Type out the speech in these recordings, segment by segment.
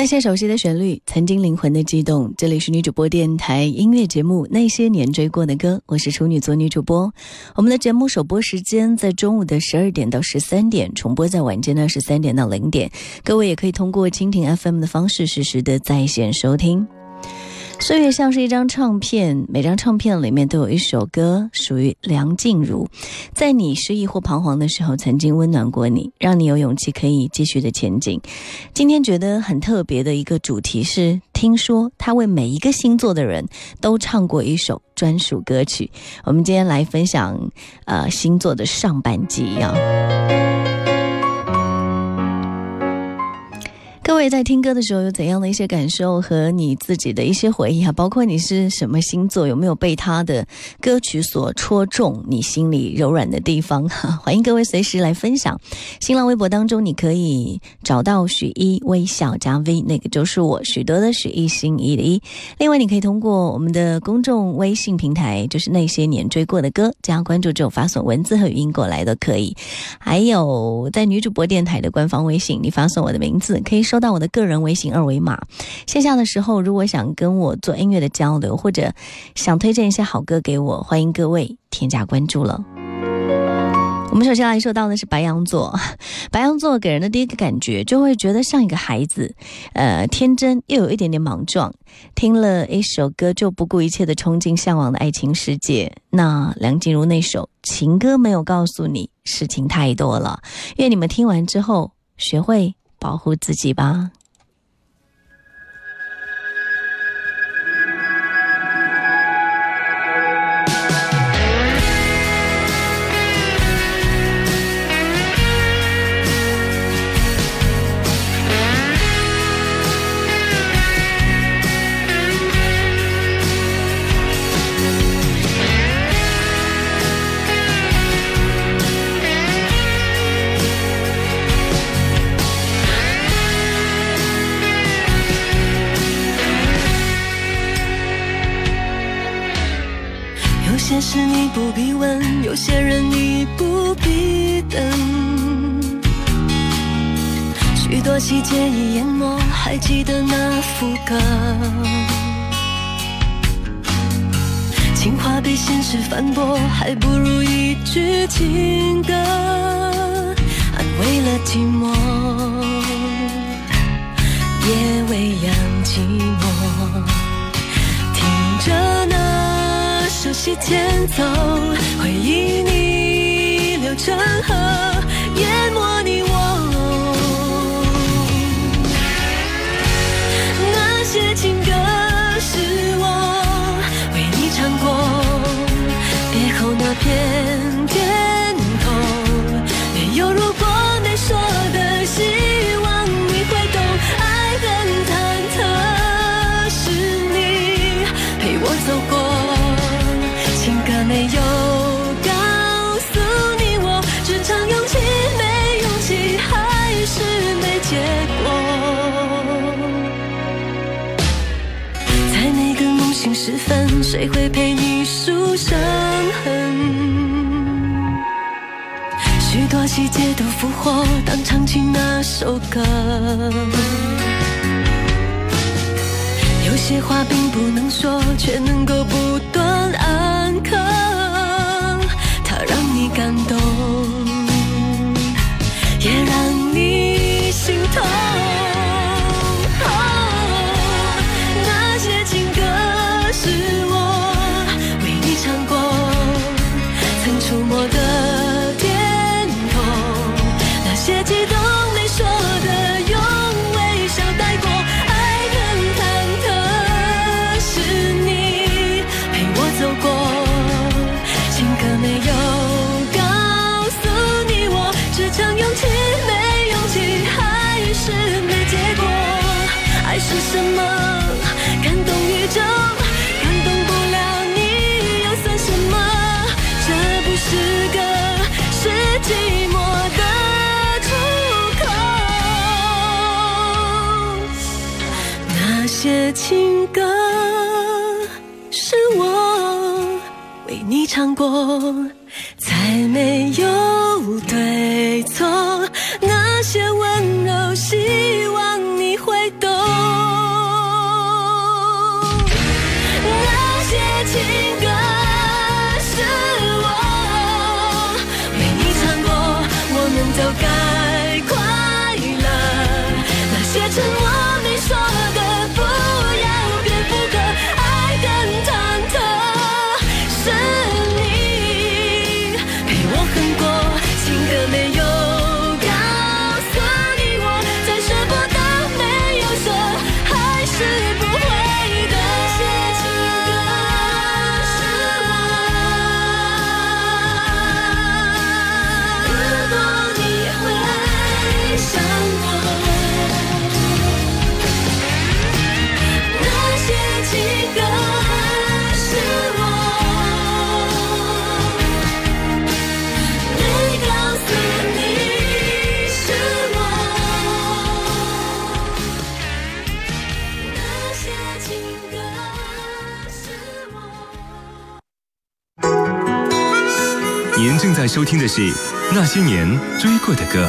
那些熟悉的旋律，曾经灵魂的悸动。这里是女主播电台音乐节目《那些年追过的歌》，我是处女座女主播。我们的节目首播时间在中午的十二点到十三点，重播在晚间的十三点到零点。各位也可以通过蜻蜓 FM 的方式实时的在线收听。岁月像是一张唱片，每张唱片里面都有一首歌属于梁静茹，在你失意或彷徨的时候，曾经温暖过你，让你有勇气可以继续的前进。今天觉得很特别的一个主题是，听说他为每一个星座的人都唱过一首专属歌曲。我们今天来分享，呃，星座的上半季啊。各位在听歌的时候有怎样的一些感受和你自己的一些回忆啊？包括你是什么星座，有没有被他的歌曲所戳中你心里柔软的地方？哈 欢迎各位随时来分享。新浪微博当中你可以找到许一微笑加 V，那个就是我许多的许一心一的一。另外你可以通过我们的公众微信平台，就是那些年追过的歌，加关注之后发送文字和语音过来都可以。还有在女主播电台的官方微信，你发送我的名字可以收。到我的个人微信二维码，线下的时候如果想跟我做音乐的交流，或者想推荐一些好歌给我，欢迎各位添加关注了。我们首先来说到的是白羊座，白羊座给人的第一个感觉就会觉得像一个孩子，呃，天真又有一点点莽撞。听了一首歌就不顾一切的冲进向往的爱情世界。那梁静茹那首情歌没有告诉你事情太多了，愿你们听完之后学会。保护自己吧。是你不必问，有些人你不必等。许多细节已淹没，还记得那副歌。情话被现实反驳，还不如一句情歌，安慰了寂寞，也未央寂寞。熟悉前奏，回忆逆流成河，淹没你我。那些情歌是我为你唱过，别后那片谁会陪你数伤痕？许多细节都复活，当唱起那首歌。有些话并不能说，却能够不过，在收听的是《那些年追过的歌》。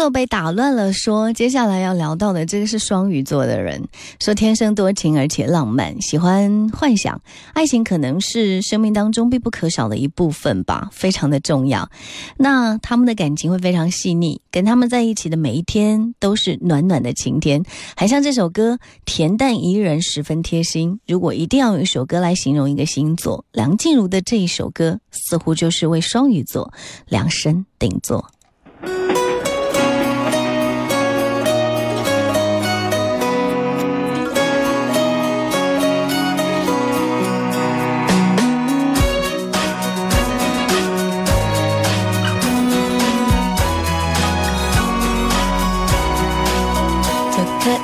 星座被打乱了说，接下来要聊到的这个是双鱼座的人，说天生多情而且浪漫，喜欢幻想，爱情可能是生命当中必不可少的一部分吧，非常的重要。那他们的感情会非常细腻，跟他们在一起的每一天都是暖暖的晴天，还像这首歌恬淡宜人，十分贴心。如果一定要用一首歌来形容一个星座，梁静茹的这一首歌似乎就是为双鱼座量身定做。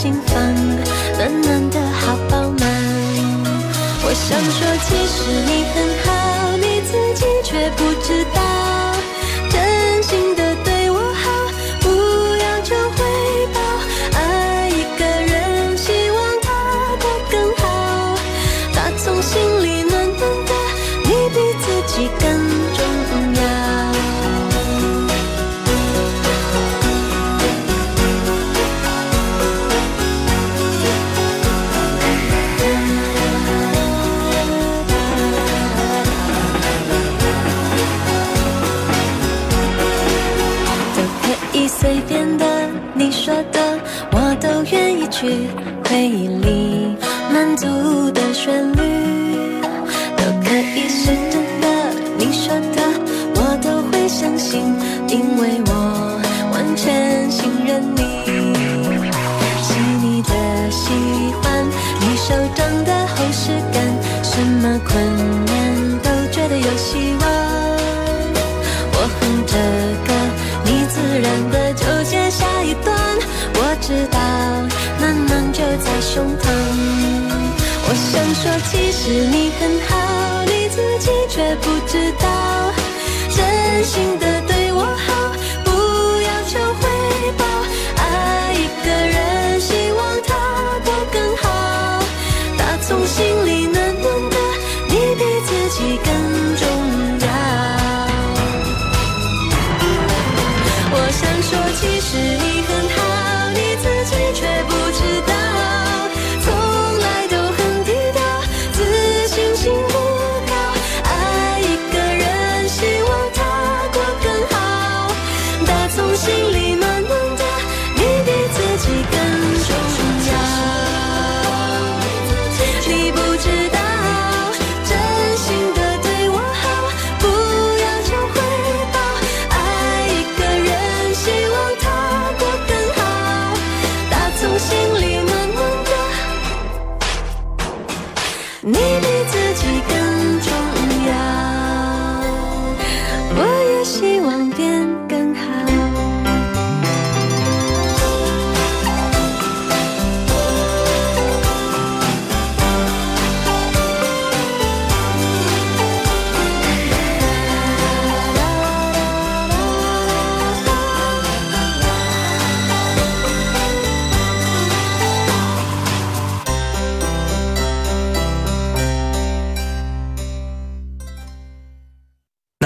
心房，暖暖的好饱满。我想说，其实你很好，你自己却不知道，去。回忆里满足的旋律，都可以是真的，你说的我都会相信，因为我完全信任你。细腻的喜欢，你手掌的厚实感，什么困想说，其实你很好，你自己却不知道，真心的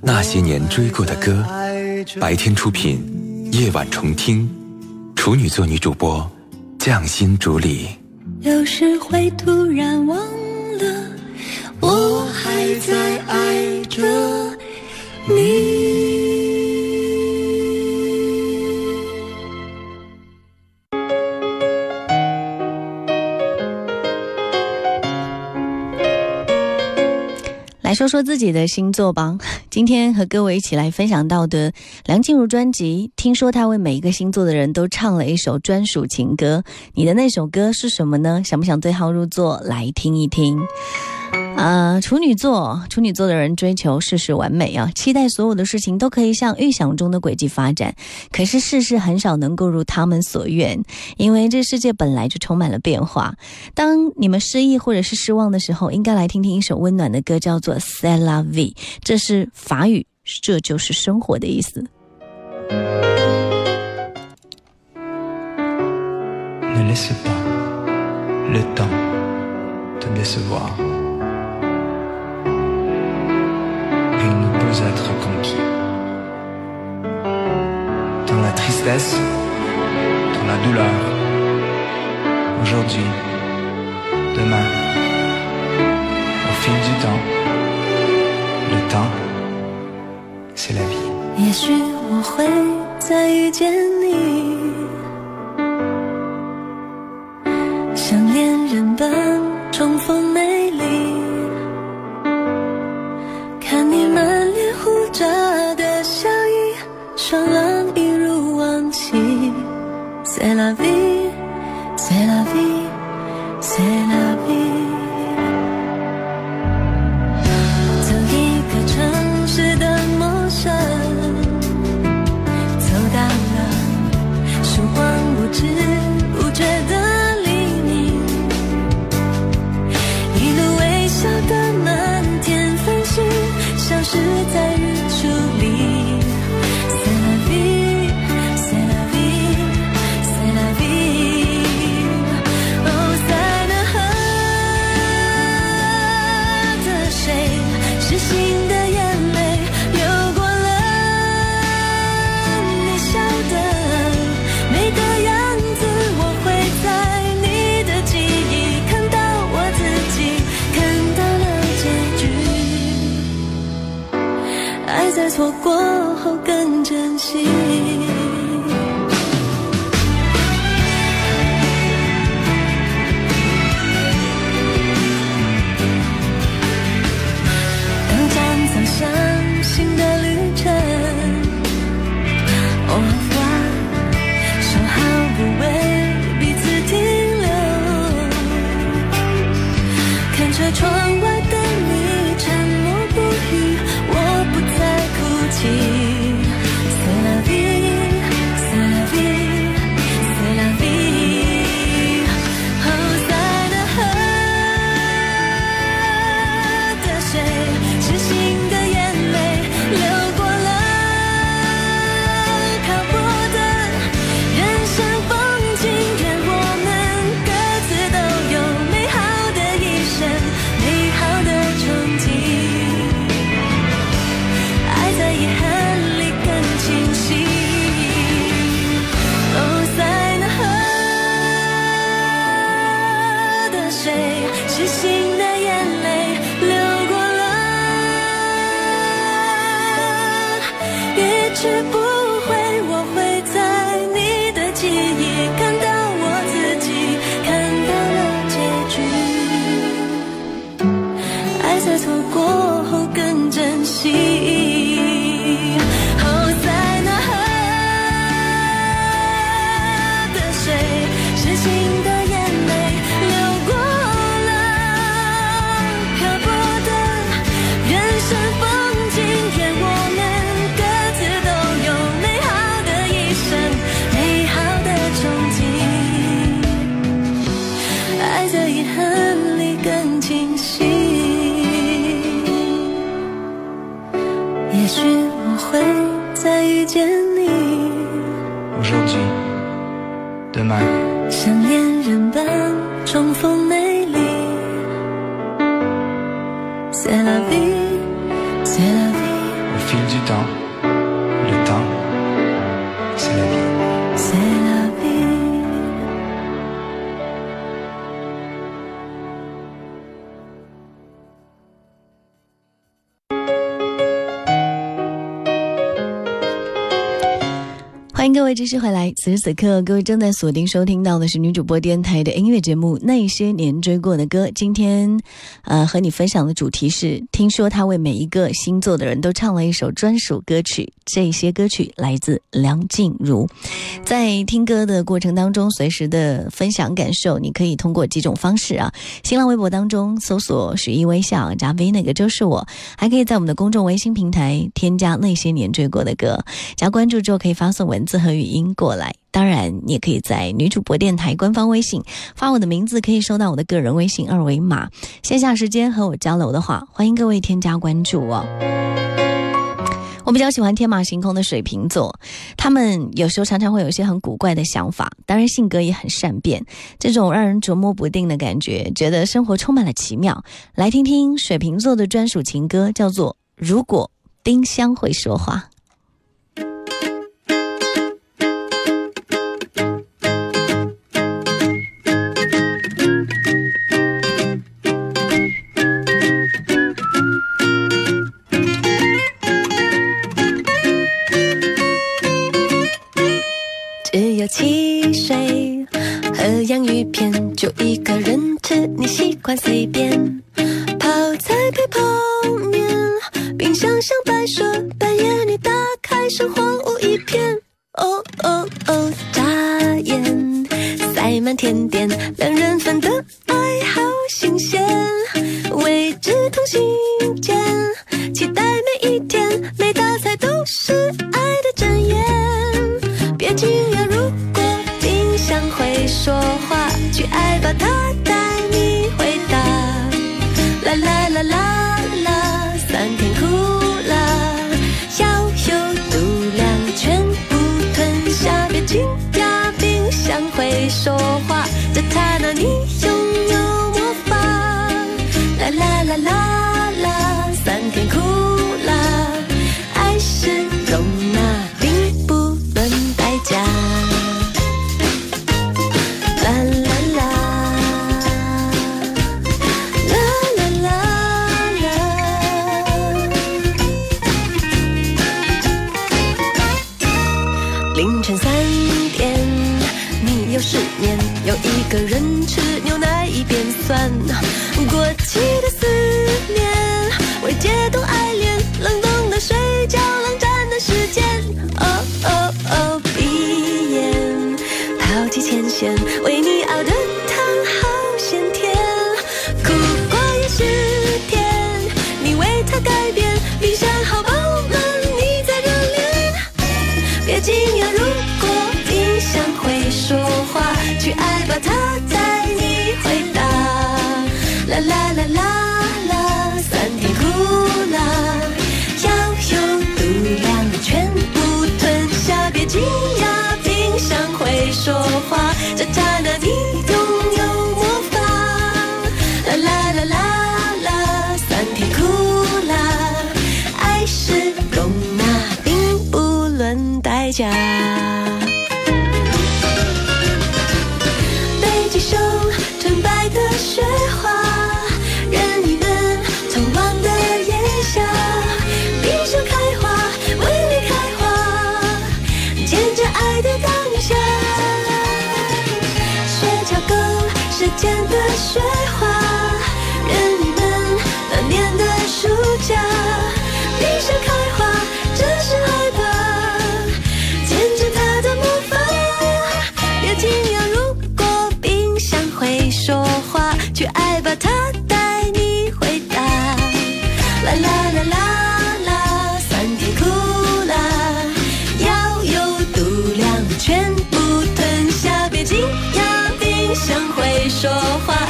那些年追过的歌，白天出品，夜晚重听，处女座女主播，匠心主理。有时会突然忘说说自己的星座吧。今天和各位一起来分享到的梁静茹专辑，听说她为每一个星座的人都唱了一首专属情歌。你的那首歌是什么呢？想不想对号入座来听一听？呃，处女座，处女座的人追求事事完美啊，期待所有的事情都可以像预想中的轨迹发展。可是事事很少能够如他们所愿，因为这世界本来就充满了变化。当你们失意或者是失望的时候，应该来听听一首温暖的歌，叫做《C'est la vie》，这是法语，这就是生活的意思。être conquis. Dans la tristesse, dans la douleur, aujourd'hui, demain, au fil du temps, le temps, c'est la vie. 也许我会再遇见你，像恋人般重逢美 C'est la vie, c'est la vie, au fil du temps, 继续回来。此时此刻，各位正在锁定收听到的是女主播电台的音乐节目《那些年追过的歌》。今天，呃，和你分享的主题是：听说他为每一个星座的人都唱了一首专属歌曲。这些歌曲来自梁静茹。在听歌的过程当中，随时的分享感受，你可以通过几种方式啊。新浪微博当中搜索“许一微笑”加 V 那个就是我，还可以在我们的公众微信平台添加“那些年追过的歌”，加关注之后可以发送文字和语音音过来。当然，你也可以在女主播电台官方微信发我的名字，可以收到我的个人微信二维码。线下时间和我交流的话，欢迎各位添加关注哦。我比较喜欢天马行空的水瓶座，他们有时候常常会有一些很古怪的想法，当然性格也很善变，这种让人琢磨不定的感觉，觉得生活充满了奇妙。来听听水瓶座的专属情歌，叫做《如果丁香会说话》。家北极熊纯白的雪花，任你们通往的夜下，冰上开花，为你开花，见证爱的当下，雪橇狗舌尖的雪花。说话。